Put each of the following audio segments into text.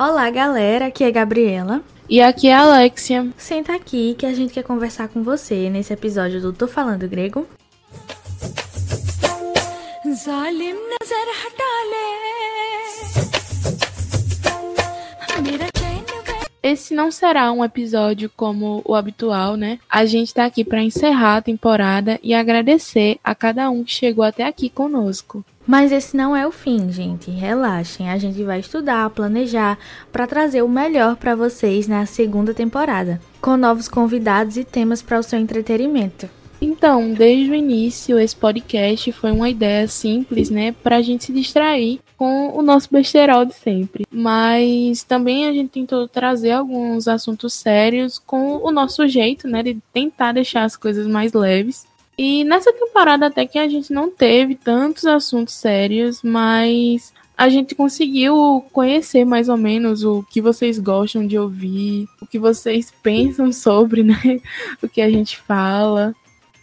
Olá, galera, aqui é Gabriela. E aqui é a Alexia. Senta aqui que a gente quer conversar com você nesse episódio do Tô Falando Grego. Esse não será um episódio como o habitual, né? A gente tá aqui para encerrar a temporada e agradecer a cada um que chegou até aqui conosco. Mas esse não é o fim, gente. Relaxem, a gente vai estudar, planejar para trazer o melhor para vocês na segunda temporada, com novos convidados e temas para o seu entretenimento. Então, desde o início, esse podcast foi uma ideia simples, né, para a gente se distrair com o nosso besterol de sempre. Mas também a gente tentou trazer alguns assuntos sérios com o nosso jeito, né, de tentar deixar as coisas mais leves. E nessa temporada até que a gente não teve tantos assuntos sérios, mas a gente conseguiu conhecer mais ou menos o que vocês gostam de ouvir, o que vocês pensam sobre, né? O que a gente fala.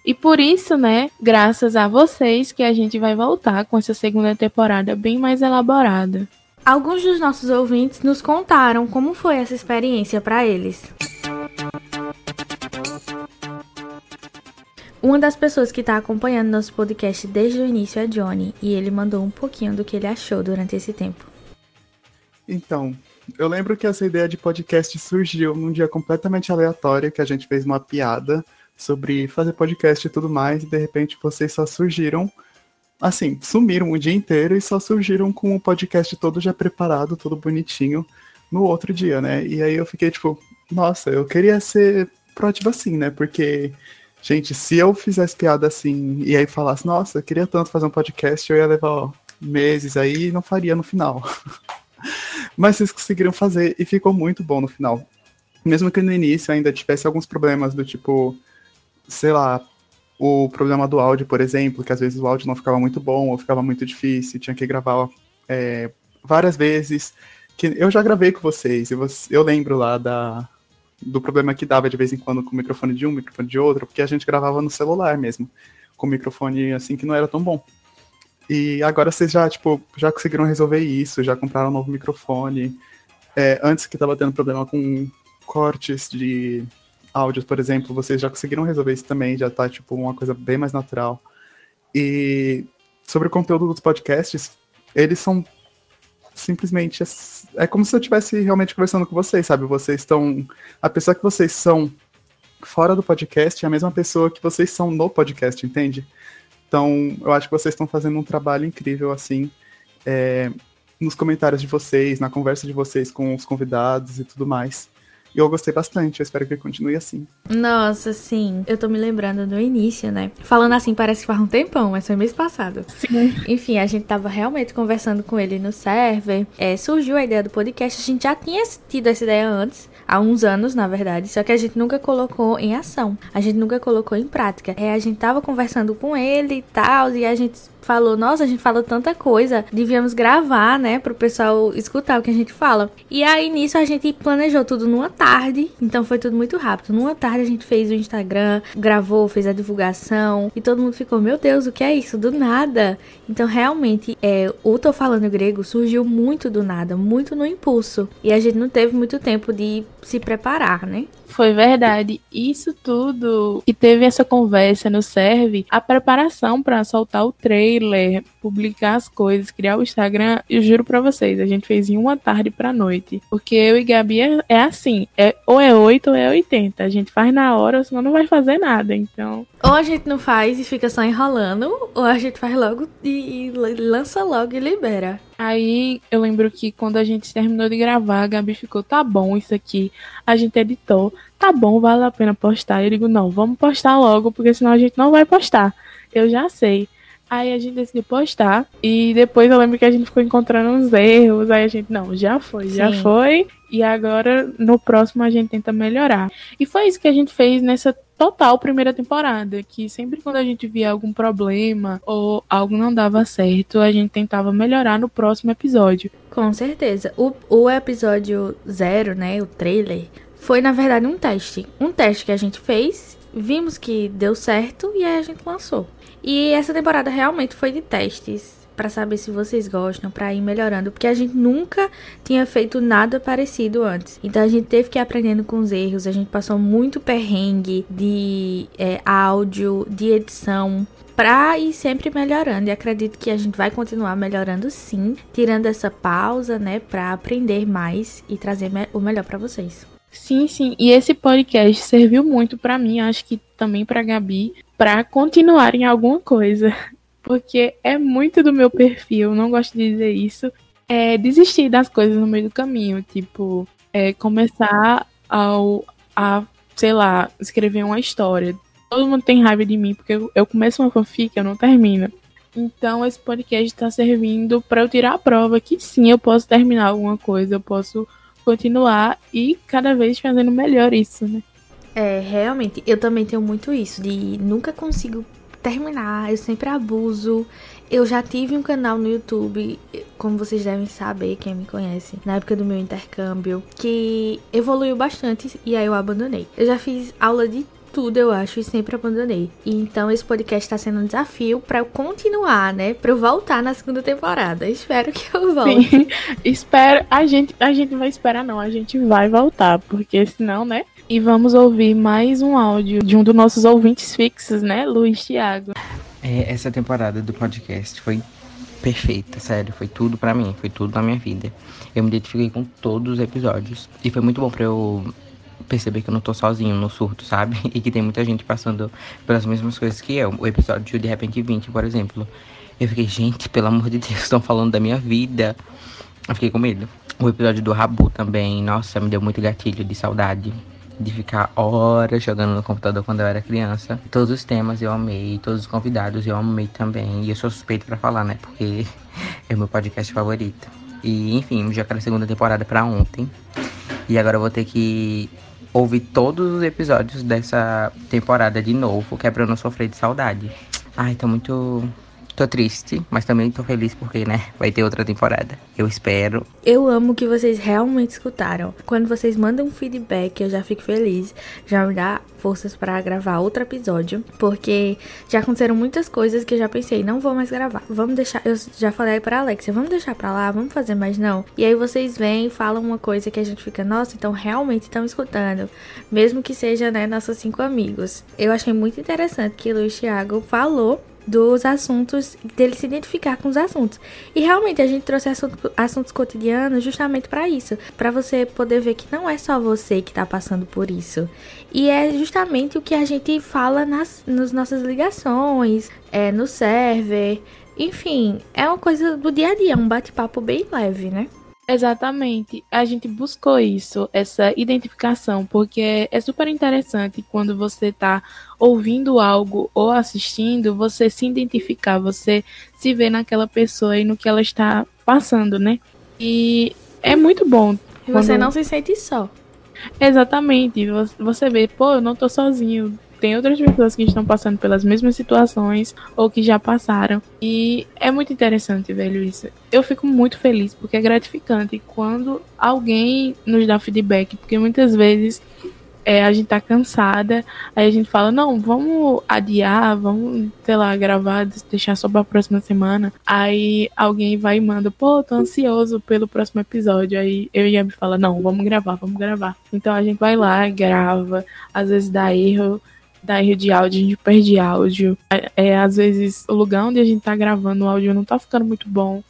E por isso, né, graças a vocês que a gente vai voltar com essa segunda temporada bem mais elaborada. Alguns dos nossos ouvintes nos contaram como foi essa experiência para eles. Uma das pessoas que está acompanhando nosso podcast desde o início é Johnny, e ele mandou um pouquinho do que ele achou durante esse tempo. Então, eu lembro que essa ideia de podcast surgiu num dia completamente aleatório, que a gente fez uma piada sobre fazer podcast e tudo mais, e de repente vocês só surgiram, assim, sumiram o dia inteiro e só surgiram com o podcast todo já preparado, todo bonitinho, no outro dia, né? E aí eu fiquei tipo, nossa, eu queria ser proativo assim, né? Porque, gente, se eu fizesse piada assim e aí falasse, nossa, queria tanto fazer um podcast, eu ia levar ó, meses aí e não faria no final. Mas vocês conseguiram fazer e ficou muito bom no final. Mesmo que no início ainda tivesse alguns problemas do tipo, sei lá, o problema do áudio, por exemplo, que às vezes o áudio não ficava muito bom ou ficava muito difícil, tinha que gravar é, várias vezes. Que eu já gravei com vocês, eu lembro lá da, do problema que dava de vez em quando com o microfone de um, microfone de outro, porque a gente gravava no celular mesmo, com o microfone assim que não era tão bom. E agora vocês já, tipo, já conseguiram resolver isso, já compraram um novo microfone. É, antes que tava tendo problema com cortes de áudios, por exemplo, vocês já conseguiram resolver isso também, já tá, tipo, uma coisa bem mais natural. E sobre o conteúdo dos podcasts, eles são simplesmente. É como se eu estivesse realmente conversando com vocês, sabe? Vocês estão. A pessoa que vocês são fora do podcast é a mesma pessoa que vocês são no podcast, entende? Então, eu acho que vocês estão fazendo um trabalho incrível, assim, é, nos comentários de vocês, na conversa de vocês com os convidados e tudo mais. E eu gostei bastante, eu espero que continue assim. Nossa, sim. Eu tô me lembrando do início, né? Falando assim, parece que faz um tempão, mas foi mês passado. Sim. Enfim, a gente tava realmente conversando com ele no server. É, surgiu a ideia do podcast. A gente já tinha tido essa ideia antes há uns anos, na verdade, só que a gente nunca colocou em ação. A gente nunca colocou em prática. É, a gente tava conversando com ele e tal, e a gente falou, nossa, a gente fala tanta coisa, devíamos gravar, né, pro pessoal escutar o que a gente fala. E aí nisso a gente planejou tudo numa tarde, então foi tudo muito rápido. Numa tarde a gente fez o Instagram, gravou, fez a divulgação e todo mundo ficou, meu Deus, o que é isso? Do nada. Então realmente, é, o Tô Falando Grego surgiu muito do nada, muito no impulso. E a gente não teve muito tempo de se preparar, né? Foi verdade. Isso tudo que teve essa conversa no serve a preparação para soltar o trailer, publicar as coisas, criar o Instagram. Eu juro para vocês, a gente fez em uma tarde para noite, porque eu e Gabi é, é assim, é ou é 8 ou é 80. A gente faz na hora, senão não vai fazer nada. Então, ou a gente não faz e fica só enrolando, ou a gente faz logo e, e lança logo e libera. Aí eu lembro que quando a gente terminou de gravar, a Gabi ficou, tá bom isso aqui. A gente editou, tá bom, vale a pena postar. Eu digo, não, vamos postar logo, porque senão a gente não vai postar. Eu já sei. Aí a gente decidiu postar. E depois eu lembro que a gente ficou encontrando uns erros. Aí a gente, não, já foi, já Sim. foi. E agora no próximo a gente tenta melhorar. E foi isso que a gente fez nessa total primeira temporada. Que sempre quando a gente via algum problema ou algo não dava certo, a gente tentava melhorar no próximo episódio. Com certeza. O, o episódio zero, né? O trailer, foi na verdade um teste. Um teste que a gente fez, vimos que deu certo e aí a gente lançou. E essa temporada realmente foi de testes. para saber se vocês gostam, para ir melhorando, porque a gente nunca tinha feito nada parecido antes. Então a gente teve que ir aprendendo com os erros, a gente passou muito perrengue de é, áudio, de edição, pra ir sempre melhorando. E acredito que a gente vai continuar melhorando sim, tirando essa pausa, né, pra aprender mais e trazer o melhor para vocês. Sim, sim. E esse podcast serviu muito para mim, acho que também para Gabi, para continuar em alguma coisa, porque é muito do meu perfil, não gosto de dizer isso, é desistir das coisas no meio do caminho, tipo, é começar ao, a, sei lá, escrever uma história. Todo mundo tem raiva de mim porque eu, começo uma fanfic, eu não termino. Então esse podcast está servindo para eu tirar a prova que sim, eu posso terminar alguma coisa, eu posso continuar e cada vez fazendo melhor isso, né? É, realmente, eu também tenho muito isso, de nunca consigo terminar, eu sempre abuso. Eu já tive um canal no YouTube, como vocês devem saber, quem me conhece, na época do meu intercâmbio, que evoluiu bastante e aí eu abandonei. Eu já fiz aula de tudo, eu acho, e sempre abandonei. E então esse podcast está sendo um desafio para eu continuar, né? Para eu voltar na segunda temporada. Espero que eu volte. Sim, espero. A gente, a gente vai esperar, não. A gente vai voltar, porque senão, né? E vamos ouvir mais um áudio de um dos nossos ouvintes fixos, né? Luiz Thiago. É, essa temporada do podcast foi perfeita, sério, foi tudo para mim, foi tudo na minha vida. Eu me identifiquei com todos os episódios e foi muito bom para eu perceber que eu não tô sozinho no surto, sabe? E que tem muita gente passando pelas mesmas coisas que eu. O episódio de Repente 20, por exemplo. Eu fiquei, gente, pelo amor de Deus, estão falando da minha vida. Eu fiquei com medo. O episódio do Rabu também, nossa, me deu muito gatilho de saudade. De ficar horas jogando no computador quando eu era criança. Todos os temas eu amei, todos os convidados eu amei também. E eu sou suspeito para falar, né? Porque é o meu podcast favorito. E enfim, já quero a segunda temporada para ontem. E agora eu vou ter que ouvir todos os episódios dessa temporada de novo, que é pra eu não sofrer de saudade. Ai, tô muito. Tô triste, mas também tô feliz porque, né, vai ter outra temporada. Eu espero. Eu amo que vocês realmente escutaram. Quando vocês mandam um feedback, eu já fico feliz. Já me dá forças para gravar outro episódio, porque já aconteceram muitas coisas que eu já pensei, não vou mais gravar. Vamos deixar, eu já falei para Alexia, vamos deixar para lá, vamos fazer mais não. E aí vocês vêm falam uma coisa que a gente fica, nossa, então realmente estão escutando, mesmo que seja, né, nossos cinco amigos. Eu achei muito interessante que o Luiz Thiago falou dos assuntos, dele se identificar com os assuntos. E realmente a gente trouxe assunto, assuntos cotidianos justamente para isso, para você poder ver que não é só você que está passando por isso. E é justamente o que a gente fala nas, nas nossas ligações, é, no server, enfim, é uma coisa do dia a dia, um bate-papo bem leve, né? Exatamente. A gente buscou isso, essa identificação, porque é super interessante quando você está ouvindo algo ou assistindo, você se identificar, você se ver naquela pessoa e no que ela está passando, né? E é muito bom. E você quando... não se sente só. Exatamente. Você vê, pô, eu não tô sozinho tem outras pessoas que estão passando pelas mesmas situações ou que já passaram. E é muito interessante, velho, isso. Eu fico muito feliz porque é gratificante quando alguém nos dá feedback, porque muitas vezes é, a gente tá cansada, aí a gente fala, não, vamos adiar, vamos, sei lá, gravar, deixar só pra próxima semana. Aí alguém vai e manda, pô, tô ansioso pelo próximo episódio. Aí eu e a Gabi fala, não, vamos gravar, vamos gravar. Então a gente vai lá, grava, às vezes dá erro, dá erro de áudio, a gente perde áudio. É, é, às vezes o lugar onde a gente tá gravando o áudio não tá ficando muito bom.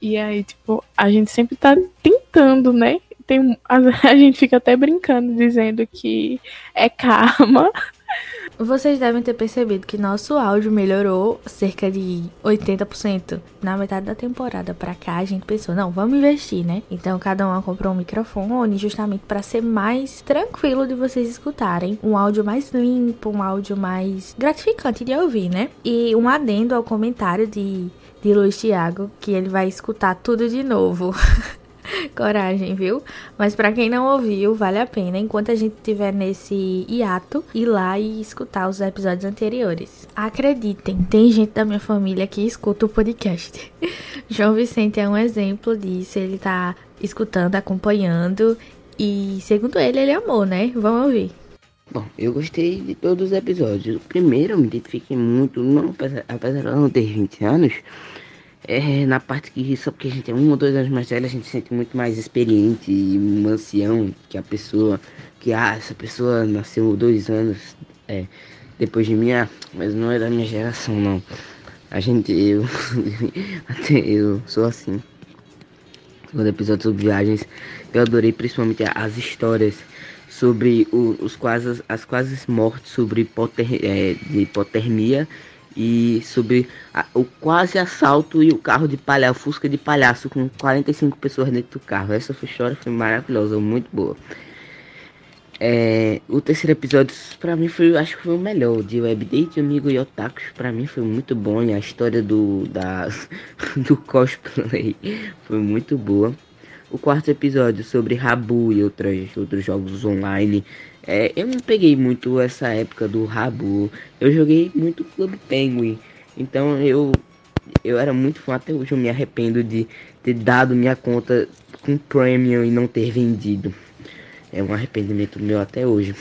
E aí, tipo, a gente sempre tá tentando, né? Tem, a, a gente fica até brincando, dizendo que é karma. Vocês devem ter percebido que nosso áudio melhorou cerca de 80%. Na metade da temporada pra cá, a gente pensou, não, vamos investir, né? Então cada um comprou um microfone justamente para ser mais tranquilo de vocês escutarem. Um áudio mais limpo, um áudio mais gratificante de ouvir, né? E um adendo ao comentário de, de Luiz Thiago, que ele vai escutar tudo de novo. Coragem, viu? Mas para quem não ouviu, vale a pena, enquanto a gente estiver nesse hiato, ir lá e escutar os episódios anteriores. Acreditem, tem gente da minha família que escuta o podcast. João Vicente é um exemplo disso, ele tá escutando, acompanhando e, segundo ele, ele amou, né? Vamos ouvir. Bom, eu gostei de todos os episódios. O primeiro eu me identifiquei muito, não, apesar de eu não ter 20 anos, É, na parte que só porque a gente é um ou dois anos mais velho, a gente se sente muito mais experiente e um ancião que a pessoa. Que ah, essa pessoa nasceu dois anos é, depois de mim, ah, mas não é da minha geração não. A gente, eu, até eu sou assim. Segundo episódio sobre viagens, eu adorei principalmente as histórias sobre os quase, as quase mortes sobre hipoter, é, de hipotermia e sobre a, o quase assalto e o carro de palhaço, Fusca de palhaço com 45 pessoas dentro do carro. Essa história foi maravilhosa, muito boa. É, o terceiro episódio para mim foi, acho que foi o melhor, de Webdate, Amigo e Otakus, para mim foi muito bom e a história do da do cosplay foi muito boa. O quarto episódio sobre Rabu e outros outros jogos online é, eu não peguei muito essa época do Rabu. Eu joguei muito Club Penguin. Então eu eu era muito fã até hoje eu me arrependo de ter dado minha conta com premium e não ter vendido. É um arrependimento meu até hoje.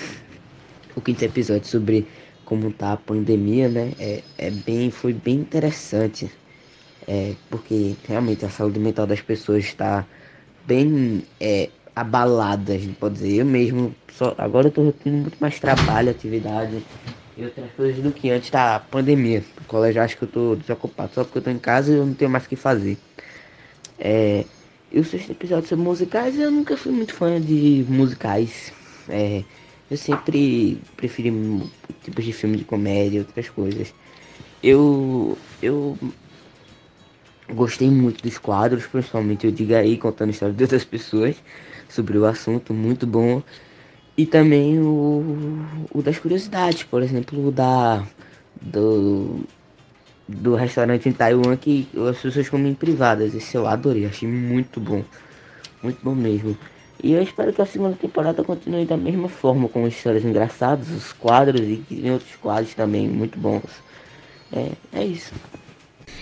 O quinto episódio sobre como tá a pandemia, né? É, é bem, foi bem interessante. É, porque realmente a saúde mental das pessoas está bem é, abalada, a gente pode dizer. Eu mesmo, só, agora eu tô tendo muito mais trabalho, atividade e outras coisas do que antes da pandemia. O colégio acho que eu tô desocupado só porque eu tô em casa e eu não tenho mais o que fazer. É, e o sexto episódio sobre musicais, eu nunca fui muito fã de musicais. É, eu sempre preferi tipos de filme de comédia outras coisas. Eu, eu gostei muito dos quadros, principalmente o Diga aí, contando histórias de outras pessoas sobre o assunto, muito bom. E também o, o das curiosidades, por exemplo, o da do, do restaurante em Taiwan que as pessoas comem privadas. Esse eu adorei, achei muito bom. Muito bom mesmo. E eu espero que a segunda temporada continue da mesma forma, com histórias engraçadas, os quadros e outros quadros também muito bons. É, é isso.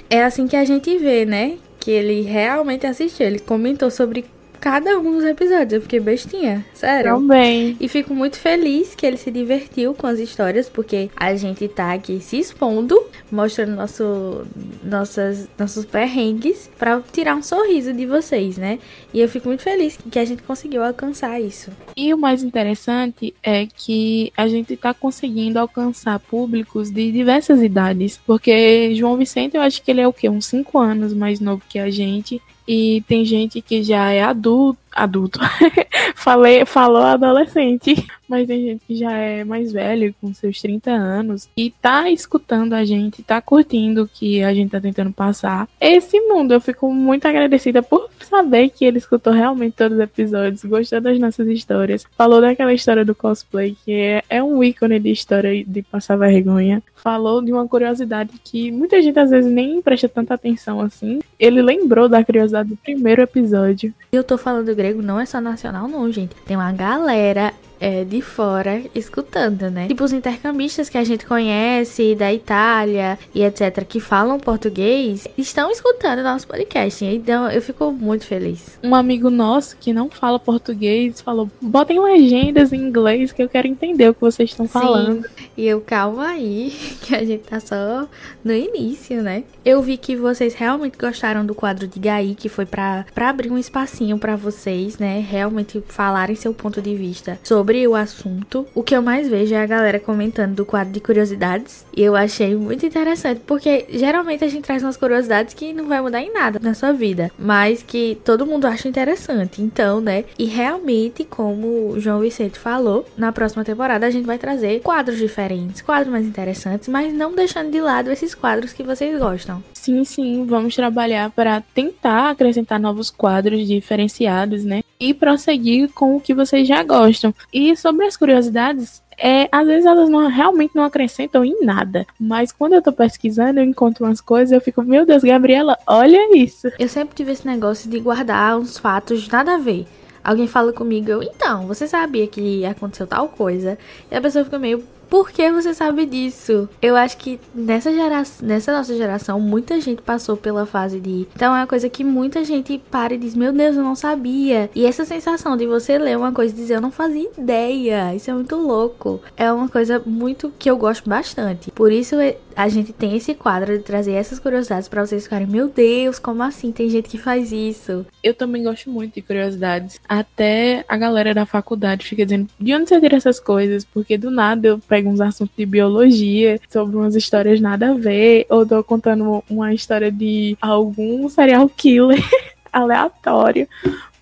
É assim que a gente vê, né? Que ele realmente assistiu. Ele comentou sobre cada um dos episódios. Eu fiquei bestinha, sério. Também. E fico muito feliz que ele se divertiu com as histórias, porque a gente tá aqui se expondo, mostrando nosso, nossas, nossos perrengues, pra tirar um sorriso de vocês, né? E eu fico muito feliz que a gente conseguiu alcançar isso. E o mais interessante é que a gente tá conseguindo alcançar públicos de diversas idades, porque João Vicente, eu acho que ele é o quê? Uns 5 anos mais novo que a gente. E tem gente que já é adulto, adulto. Falei, falou adolescente, mas tem gente que já é mais velho, com seus 30 anos, e tá escutando a gente, tá curtindo o que a gente tá tentando passar. Esse mundo, eu fico muito agradecida por saber que ele escutou realmente todos os episódios, gostou das nossas histórias, falou daquela história do cosplay, que é, é um ícone de história de passar vergonha. Falou de uma curiosidade que muita gente às vezes nem presta tanta atenção assim. Ele lembrou da curiosidade do primeiro episódio. Eu tô falando grego, não é só nacional, não, gente. Tem uma galera é, de fora escutando, né? Tipo os intercambistas que a gente conhece da Itália e etc, que falam português, estão escutando nosso podcast. Então eu fico muito feliz. Um amigo nosso que não fala português falou: botem legendas em inglês que eu quero entender o que vocês estão falando. E eu, calma aí, que a gente tá só no início, né? Eu vi que vocês realmente gostaram do quadro de Gai, que foi para abrir um espacinho para vocês, né? Realmente falarem seu ponto de vista sobre sobre o assunto. O que eu mais vejo é a galera comentando do quadro de curiosidades. E eu achei muito interessante, porque geralmente a gente traz umas curiosidades que não vai mudar em nada na sua vida, mas que todo mundo acha interessante. Então, né? E realmente, como o João Vicente falou, na próxima temporada a gente vai trazer quadros diferentes, quadros mais interessantes, mas não deixando de lado esses quadros que vocês gostam. Sim, sim, vamos trabalhar para tentar acrescentar novos quadros diferenciados, né? E prosseguir com o que vocês já gostam. E sobre as curiosidades, é, às vezes elas não, realmente não acrescentam em nada. Mas quando eu tô pesquisando, eu encontro umas coisas eu fico, meu Deus, Gabriela, olha isso. Eu sempre tive esse negócio de guardar uns fatos nada a ver. Alguém fala comigo, eu, então, você sabia que aconteceu tal coisa? E a pessoa fica meio, por que você sabe disso? Eu acho que nessa geração, nessa nossa geração, muita gente passou pela fase de. Então é uma coisa que muita gente para e diz: Meu Deus, eu não sabia. E essa sensação de você ler uma coisa e dizer: Eu não fazia ideia. Isso é muito louco. É uma coisa muito que eu gosto bastante. Por isso a gente tem esse quadro de trazer essas curiosidades para vocês ficarem, meu Deus, como assim? Tem gente que faz isso. Eu também gosto muito de curiosidades. Até a galera da faculdade fica dizendo, de onde você tira essas coisas? Porque do nada eu pego uns assuntos de biologia, sobre umas histórias nada a ver, ou tô contando uma história de algum serial killer aleatório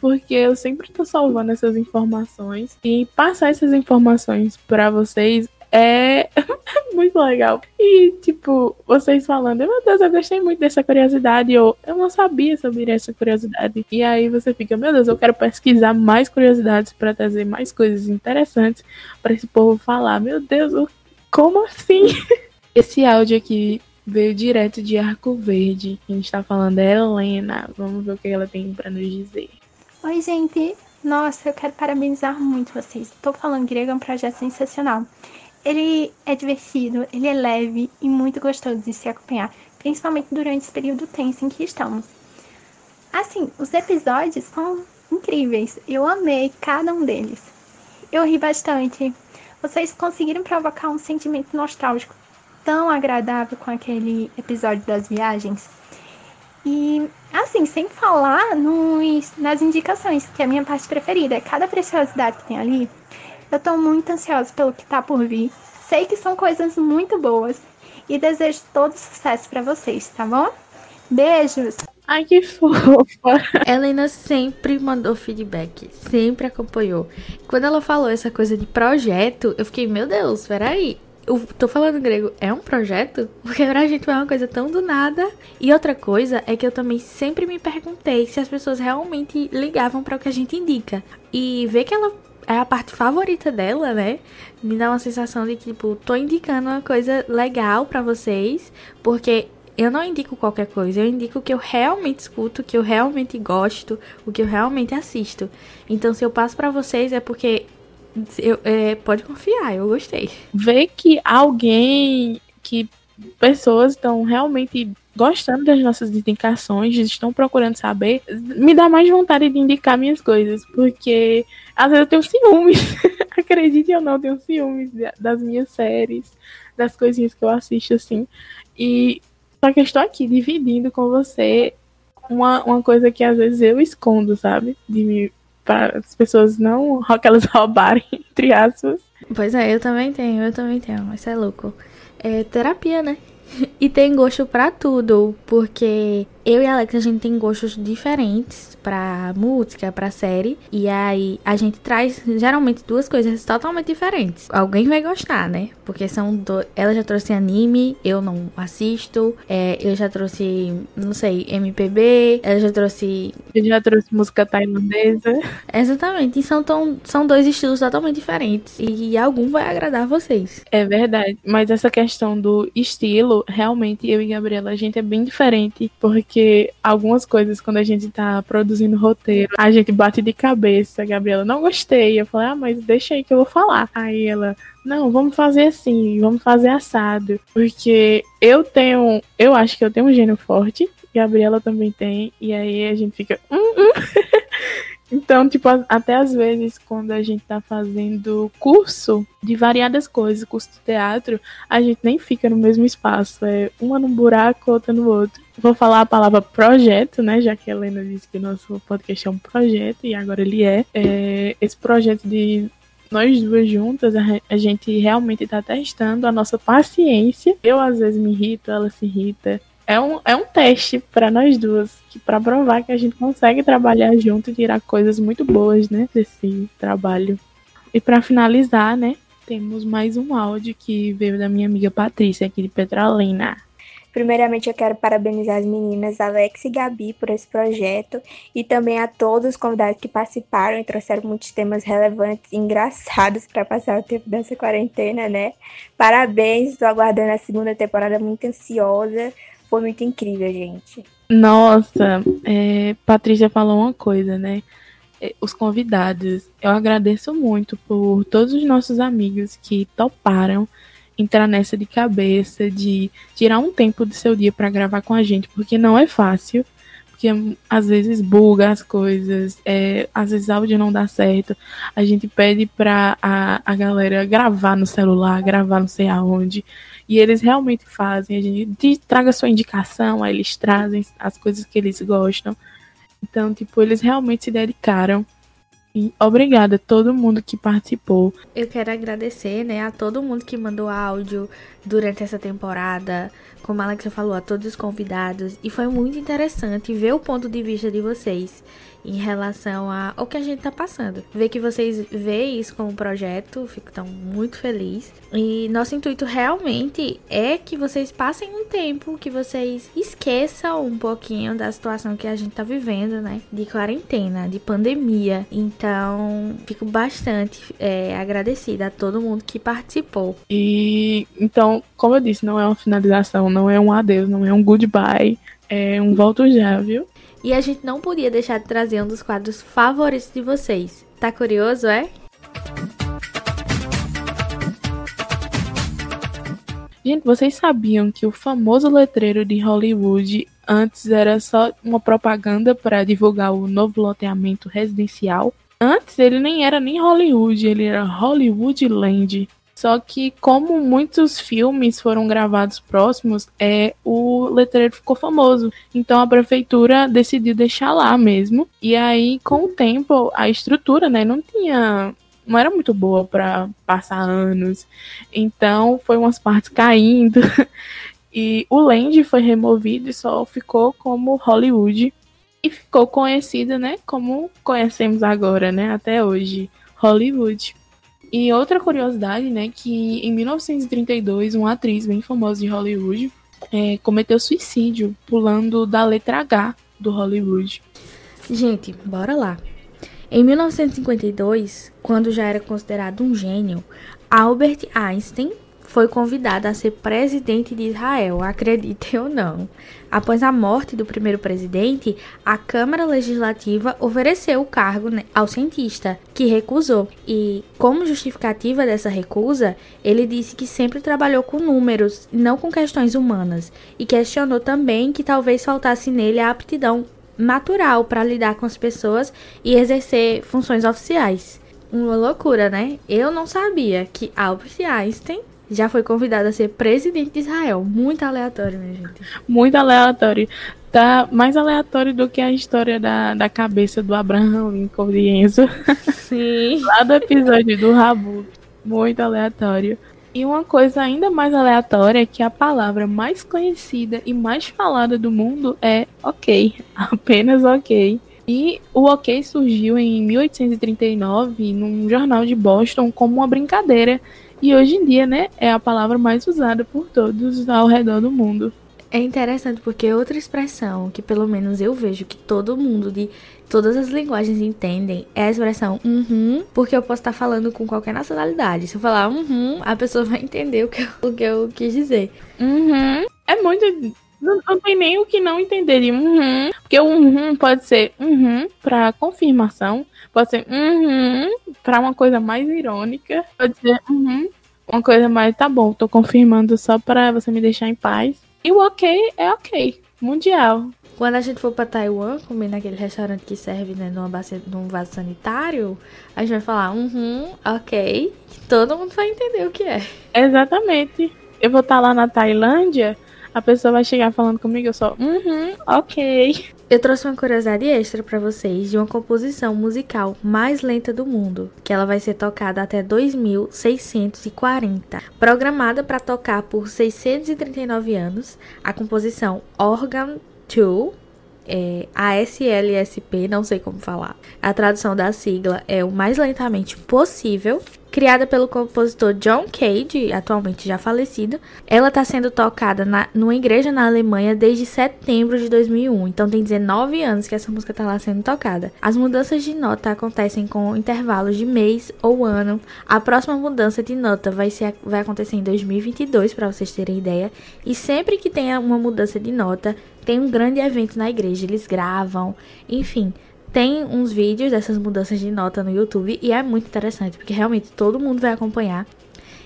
porque eu sempre tô salvando essas informações. E passar essas informações para vocês é muito legal. E, tipo, vocês falando, meu Deus, eu gostei muito dessa curiosidade, ou eu não sabia sobre essa curiosidade. E aí você fica, meu Deus, eu quero pesquisar mais curiosidades para trazer mais coisas interessantes para esse povo falar. Meu Deus, como assim? Esse áudio aqui veio direto de Arco Verde. Quem está falando é Helena. Vamos ver o que ela tem para nos dizer. Oi, gente! Nossa, eu quero parabenizar muito vocês. Estou falando grego, é um projeto sensacional. Ele é divertido, ele é leve e muito gostoso de se acompanhar, principalmente durante esse período tenso em que estamos. Assim, os episódios são incríveis. Eu amei cada um deles. Eu ri bastante. Vocês conseguiram provocar um sentimento nostálgico tão agradável com aquele episódio das viagens. E assim, sem falar nos, nas indicações, que é a minha parte preferida, cada preciosidade que tem ali. Eu tô muito ansiosa pelo que tá por vir. Sei que são coisas muito boas e desejo todo sucesso para vocês, tá bom? Beijos! Ai, que fofa! Helena sempre mandou feedback, sempre acompanhou. Quando ela falou essa coisa de projeto, eu fiquei, meu Deus, peraí, eu tô falando grego, é um projeto? Porque pra gente é uma coisa tão do nada. E outra coisa é que eu também sempre me perguntei se as pessoas realmente ligavam para o que a gente indica. E ver que ela é a parte favorita dela, né? Me dá uma sensação de que, tipo, tô indicando uma coisa legal para vocês, porque eu não indico qualquer coisa, eu indico o que eu realmente escuto, o que eu realmente gosto, o que eu realmente assisto. Então, se eu passo para vocês é porque eu, é, pode confiar, eu gostei. Ver que alguém, que pessoas estão realmente gostando das nossas indicações, estão procurando saber, me dá mais vontade de indicar minhas coisas, porque às vezes eu tenho ciúmes, acredite ou não, eu tenho ciúmes das minhas séries, das coisinhas que eu assisto assim, e só que eu estou aqui dividindo com você uma, uma coisa que às vezes eu escondo, sabe? De me para as pessoas não que elas roubarem, entre aspas. Pois é, eu também tenho, eu também tenho, isso é louco. É terapia, né? E tem gosto para tudo, porque eu e a Alex a gente tem gostos diferentes pra música, pra série. E aí a gente traz geralmente duas coisas totalmente diferentes. Alguém vai gostar, né? Porque são. Do... Ela já trouxe anime, eu não assisto. É, eu já trouxe, não sei, MPB. Ela já trouxe. Eu já trouxe música tailandesa. Exatamente. E são, tão, são dois estilos totalmente diferentes. E algum vai agradar a vocês. É verdade. Mas essa questão do estilo, realmente, eu e Gabriela, a gente é bem diferente. Porque porque algumas coisas, quando a gente tá produzindo roteiro, a gente bate de cabeça. A Gabriela, não gostei. Eu falei, ah, mas deixa aí que eu vou falar. Aí ela, não, vamos fazer assim, vamos fazer assado. Porque eu tenho, eu acho que eu tenho um gênio forte. Gabriela também tem. E aí a gente fica. Hum, hum. Então, tipo, até às vezes, quando a gente tá fazendo curso de variadas coisas, curso de teatro, a gente nem fica no mesmo espaço. É uma num buraco, outra no outro. Vou falar a palavra projeto, né? Já que a Helena disse que o nosso podcast é um projeto, e agora ele é. é esse projeto de nós duas juntas, a gente realmente tá testando a nossa paciência. Eu às vezes me irrito, ela se irrita é um, é um teste para nós duas, que para provar que a gente consegue trabalhar junto e tirar coisas muito boas, né, desse trabalho. E para finalizar, né, temos mais um áudio que veio da minha amiga Patrícia aqui de Petrolina. Primeiramente, eu quero parabenizar as meninas Alex e Gabi por esse projeto e também a todos os convidados que participaram e trouxeram muitos temas relevantes e engraçados para passar o tempo dessa quarentena, né? Parabéns, estou aguardando a segunda temporada muito ansiosa foi muito incrível, gente. Nossa, é, Patrícia falou uma coisa, né? É, os convidados, eu agradeço muito por todos os nossos amigos que toparam entrar nessa de cabeça, de tirar um tempo do seu dia para gravar com a gente, porque não é fácil. porque às vezes buga as coisas, é, às vezes áudio não dá certo. A gente pede pra a, a galera gravar no celular, gravar não sei aonde. E eles realmente fazem. A gente traga sua indicação, aí eles trazem as coisas que eles gostam. Então, tipo, eles realmente se dedicaram. E obrigada a todo mundo que participou. Eu quero agradecer, né, a todo mundo que mandou áudio durante essa temporada, como a Alexa falou, a todos os convidados. E foi muito interessante ver o ponto de vista de vocês em relação ao que a gente tá passando. Ver que vocês veem isso como projeto, fico tão muito feliz. E nosso intuito realmente é que vocês passem um tempo, que vocês esqueçam um pouquinho da situação que a gente tá vivendo, né? De quarentena, de pandemia. Então, fico bastante é, agradecida a todo mundo que participou. E então, como eu disse, não é uma finalização, não é um adeus, não é um goodbye. É um volto já, viu? E a gente não podia deixar de trazer um dos quadros favoritos de vocês. Tá curioso, é? Gente, vocês sabiam que o famoso letreiro de Hollywood antes era só uma propaganda para divulgar o novo loteamento residencial? Antes ele nem era nem Hollywood, ele era Hollywood Land. Só que, como muitos filmes foram gravados próximos, é, o letreiro ficou famoso. Então a prefeitura decidiu deixar lá mesmo. E aí, com o tempo, a estrutura, né, não tinha. Não era muito boa para passar anos. Então, foi umas partes caindo. e o Land foi removido e só ficou como Hollywood. E ficou conhecida, né, como conhecemos agora, né, até hoje, Hollywood. E outra curiosidade, né, que em 1932, uma atriz bem famosa de Hollywood é, cometeu suicídio pulando da letra H do Hollywood. Gente, bora lá. Em 1952, quando já era considerado um gênio, Albert Einstein foi convidado a ser presidente de Israel, acreditem ou não. Após a morte do primeiro presidente, a Câmara Legislativa ofereceu o cargo né, ao cientista, que recusou. E, como justificativa dessa recusa, ele disse que sempre trabalhou com números, não com questões humanas, e questionou também que talvez faltasse nele a aptidão natural para lidar com as pessoas e exercer funções oficiais. Uma loucura, né? Eu não sabia que Albert Einstein já foi convidado a ser presidente de Israel. Muito aleatório, minha gente. Muito aleatório. Tá mais aleatório do que a história da, da cabeça do Abraham Lincoln de Enzo. Sim. Lá do episódio do Rabu. Muito aleatório. E uma coisa ainda mais aleatória é que a palavra mais conhecida e mais falada do mundo é ok. Apenas ok. E o ok surgiu em 1839 num jornal de Boston como uma brincadeira e hoje em dia, né, é a palavra mais usada por todos ao redor do mundo. É interessante porque outra expressão que pelo menos eu vejo que todo mundo de todas as linguagens entendem é a expressão uhum, porque eu posso estar falando com qualquer nacionalidade. Se eu falar uhum, a pessoa vai entender o que eu, o que eu quis dizer. Uhum. É muito não, não, tem nem o que não entender de uhum. Porque o uhum pode ser uhum para confirmação, pode ser uhum para uma coisa mais irônica, pode ser uhum uma coisa mais tá bom, tô confirmando só para você me deixar em paz. E o ok é ok, mundial. Quando a gente for para Taiwan, comer naquele restaurante que serve né, numa base, num vaso sanitário, a gente vai falar, uhum, ok. Todo mundo vai entender o que é. Exatamente. Eu vou estar tá lá na Tailândia, a pessoa vai chegar falando comigo, eu só, uhum, ok. Eu trouxe uma curiosidade extra para vocês de uma composição musical mais lenta do mundo, que ela vai ser tocada até 2640. Programada para tocar por 639 anos, a composição Organ 2 é ASLSP, não sei como falar. A tradução da sigla é o mais lentamente possível criada pelo compositor John Cage, atualmente já falecido. Ela está sendo tocada na, numa igreja na Alemanha desde setembro de 2001, então tem 19 anos que essa música está lá sendo tocada. As mudanças de nota acontecem com intervalos de mês ou ano. A próxima mudança de nota vai, ser, vai acontecer em 2022, para vocês terem ideia. E sempre que tenha uma mudança de nota, tem um grande evento na igreja. Eles gravam, enfim tem uns vídeos dessas mudanças de nota no YouTube e é muito interessante, porque realmente todo mundo vai acompanhar.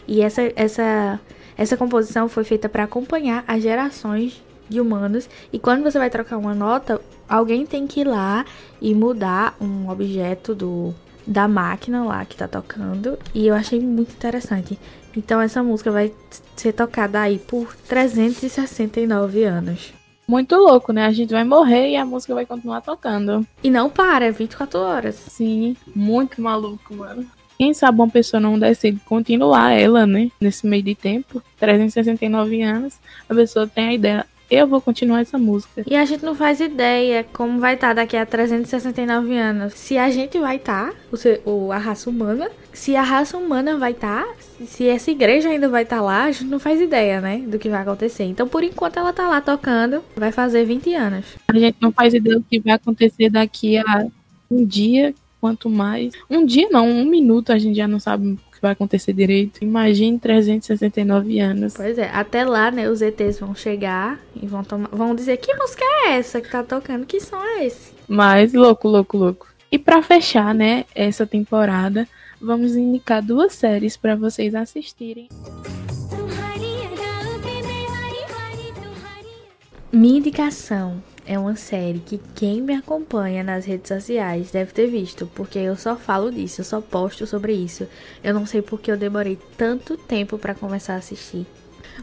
E essa essa essa composição foi feita para acompanhar as gerações de humanos. E quando você vai trocar uma nota, alguém tem que ir lá e mudar um objeto do da máquina lá que tá tocando. E eu achei muito interessante. Então essa música vai ser tocada aí por 369 anos. Muito louco, né? A gente vai morrer e a música vai continuar tocando. E não para, é 24 horas. Sim, muito maluco, mano. Quem sabe uma pessoa não decide continuar ela, né? Nesse meio de tempo, 369 anos, a pessoa tem a ideia, eu vou continuar essa música. E a gente não faz ideia como vai estar tá daqui a 369 anos. Se a gente vai estar, tá, a raça humana, se a raça humana vai estar, tá, se essa igreja ainda vai estar lá, a gente não faz ideia, né, do que vai acontecer. Então, por enquanto, ela tá lá tocando, vai fazer 20 anos. A gente não faz ideia do que vai acontecer daqui a um dia, quanto mais. Um dia não, um minuto a gente já não sabe vai acontecer direito. Imagine 369 anos. Pois é, até lá, né, os ETs vão chegar e vão tomar, vão dizer que música é essa que tá tocando, que som é esse? Mas louco, louco, louco. E para fechar, né, essa temporada, vamos indicar duas séries para vocês assistirem. Minha indicação é uma série que quem me acompanha nas redes sociais deve ter visto, porque eu só falo disso, eu só posto sobre isso. Eu não sei porque eu demorei tanto tempo para começar a assistir.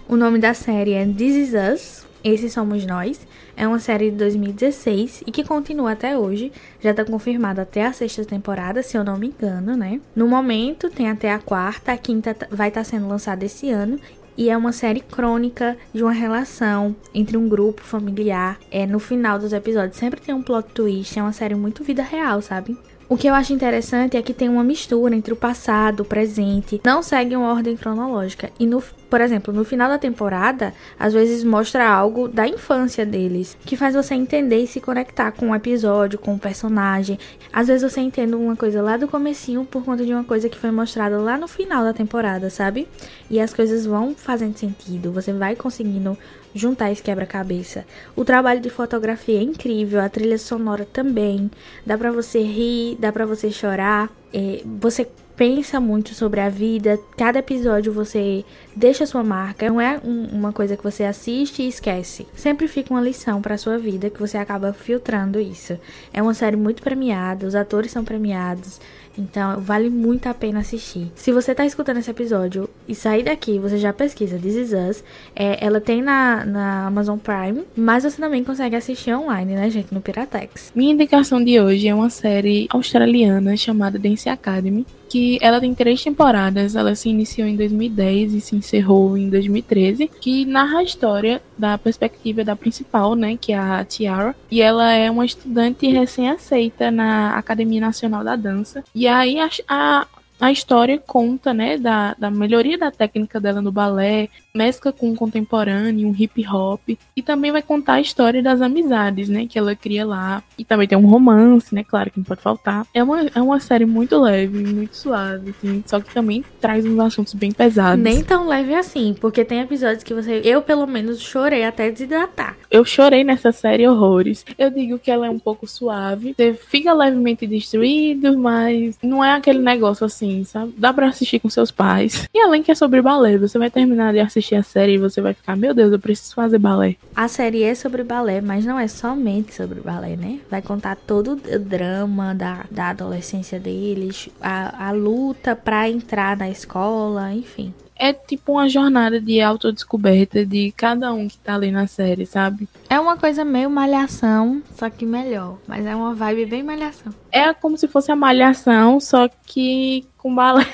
O nome da série é This Is Us, Esses Somos Nós. É uma série de 2016 e que continua até hoje. Já está confirmada até a sexta temporada, se eu não me engano, né? No momento tem até a quarta, a quinta vai estar tá sendo lançada esse ano e é uma série crônica de uma relação entre um grupo familiar. É no final dos episódios sempre tem um plot twist, é uma série muito vida real, sabe? O que eu acho interessante é que tem uma mistura entre o passado, o presente, não segue uma ordem cronológica. E no, por exemplo, no final da temporada, às vezes mostra algo da infância deles, que faz você entender e se conectar com o episódio, com o personagem. Às vezes você entende uma coisa lá do comecinho por conta de uma coisa que foi mostrada lá no final da temporada, sabe? E as coisas vão fazendo sentido, você vai conseguindo juntar esse quebra-cabeça. O trabalho de fotografia é incrível, a trilha sonora também. Dá para você rir, dá para você chorar. É, você pensa muito sobre a vida. Cada episódio você deixa sua marca. Não é um, uma coisa que você assiste e esquece. Sempre fica uma lição para sua vida que você acaba filtrando isso. É uma série muito premiada, os atores são premiados. Então, vale muito a pena assistir. Se você tá escutando esse episódio e sair daqui, você já pesquisa This Is Us. É, ela tem na, na Amazon Prime, mas você também consegue assistir online, né, gente, no Piratex. Minha indicação de hoje é uma série australiana chamada Dance Academy que ela tem três temporadas. Ela se iniciou em 2010 e se encerrou em 2013, que narra a história da perspectiva da principal, né, que é a Tiara, e ela é uma estudante recém-aceita na Academia Nacional da Dança. E aí a, a a história conta, né, da, da melhoria da técnica dela no balé, mescla com o contemporâneo, um hip hop, e também vai contar a história das amizades, né, que ela cria lá. E também tem um romance, né, claro que não pode faltar. É uma, é uma série muito leve, muito suave, assim, só que também traz uns assuntos bem pesados. Nem tão leve assim, porque tem episódios que você, eu pelo menos chorei até desidratar. Eu chorei nessa série horrores. Eu digo que ela é um pouco suave, você fica levemente destruído, mas não é aquele negócio assim assim, sabe? Dá pra assistir com seus pais. E além que é sobre balé, você vai terminar de assistir a série e você vai ficar, meu Deus, eu preciso fazer balé. A série é sobre balé, mas não é somente sobre balé, né? Vai contar todo o drama da, da adolescência deles, a, a luta pra entrar na escola, enfim é tipo uma jornada de autodescoberta de cada um que tá ali na série, sabe? É uma coisa meio malhação, só que melhor. Mas é uma vibe bem malhação. É como se fosse a malhação, só que com balé.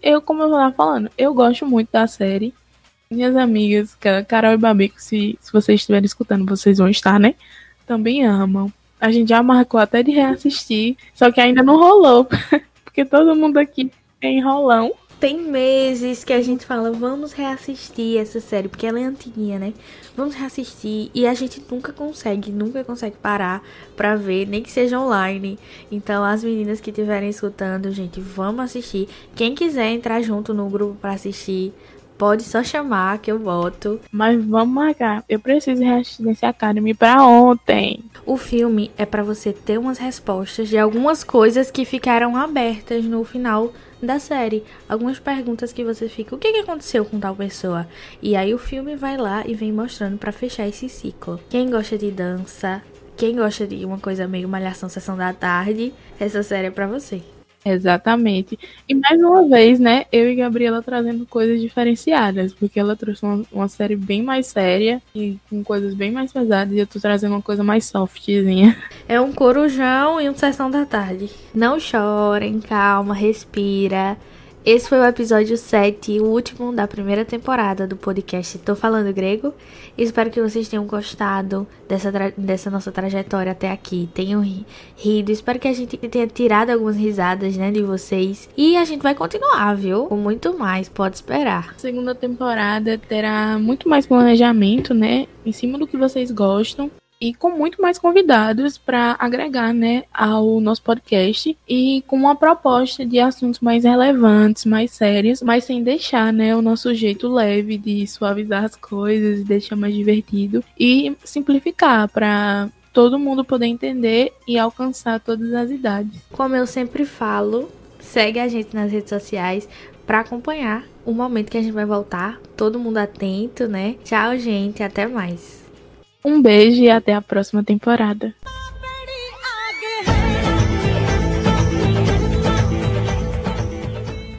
Eu, como eu tava falando, eu gosto muito da série. Minhas amigas, Carol e Babico, se, se vocês estiverem escutando, vocês vão estar, né? Também amam. A gente já marcou até de reassistir, só que ainda não rolou. Porque todo mundo aqui é enrolão tem meses que a gente fala, vamos reassistir essa série, porque ela é antiguinha, né? Vamos reassistir e a gente nunca consegue, nunca consegue parar pra ver, nem que seja online. Então, as meninas que estiverem escutando, gente, vamos assistir. Quem quiser entrar junto no grupo para assistir, Pode só chamar que eu volto. Mas vamos marcar. Eu preciso reassistir esse Academy pra ontem. O filme é para você ter umas respostas de algumas coisas que ficaram abertas no final da série. Algumas perguntas que você fica, o que, que aconteceu com tal pessoa? E aí o filme vai lá e vem mostrando para fechar esse ciclo. Quem gosta de dança, quem gosta de uma coisa meio malhação sessão da tarde, essa série é para você. Exatamente. E mais uma vez, né, eu e Gabriela trazendo coisas diferenciadas, porque ela trouxe uma, uma, série bem mais séria e com coisas bem mais pesadas, e eu tô trazendo uma coisa mais softzinha. É um corujão e um sessão da tarde. Não chorem, calma, respira. Esse foi o episódio 7, o último da primeira temporada do podcast Tô Falando Grego. Espero que vocês tenham gostado dessa, dessa nossa trajetória até aqui, tenham ri rido. Espero que a gente tenha tirado algumas risadas, né, de vocês. E a gente vai continuar, viu? Com muito mais, pode esperar. Segunda temporada terá muito mais planejamento, né, em cima do que vocês gostam e com muito mais convidados para agregar né, ao nosso podcast e com uma proposta de assuntos mais relevantes, mais sérios, mas sem deixar né, o nosso jeito leve de suavizar as coisas e deixar mais divertido e simplificar para todo mundo poder entender e alcançar todas as idades. Como eu sempre falo, segue a gente nas redes sociais para acompanhar o momento que a gente vai voltar. Todo mundo atento, né? Tchau, gente, até mais. Um beijo e até a próxima temporada.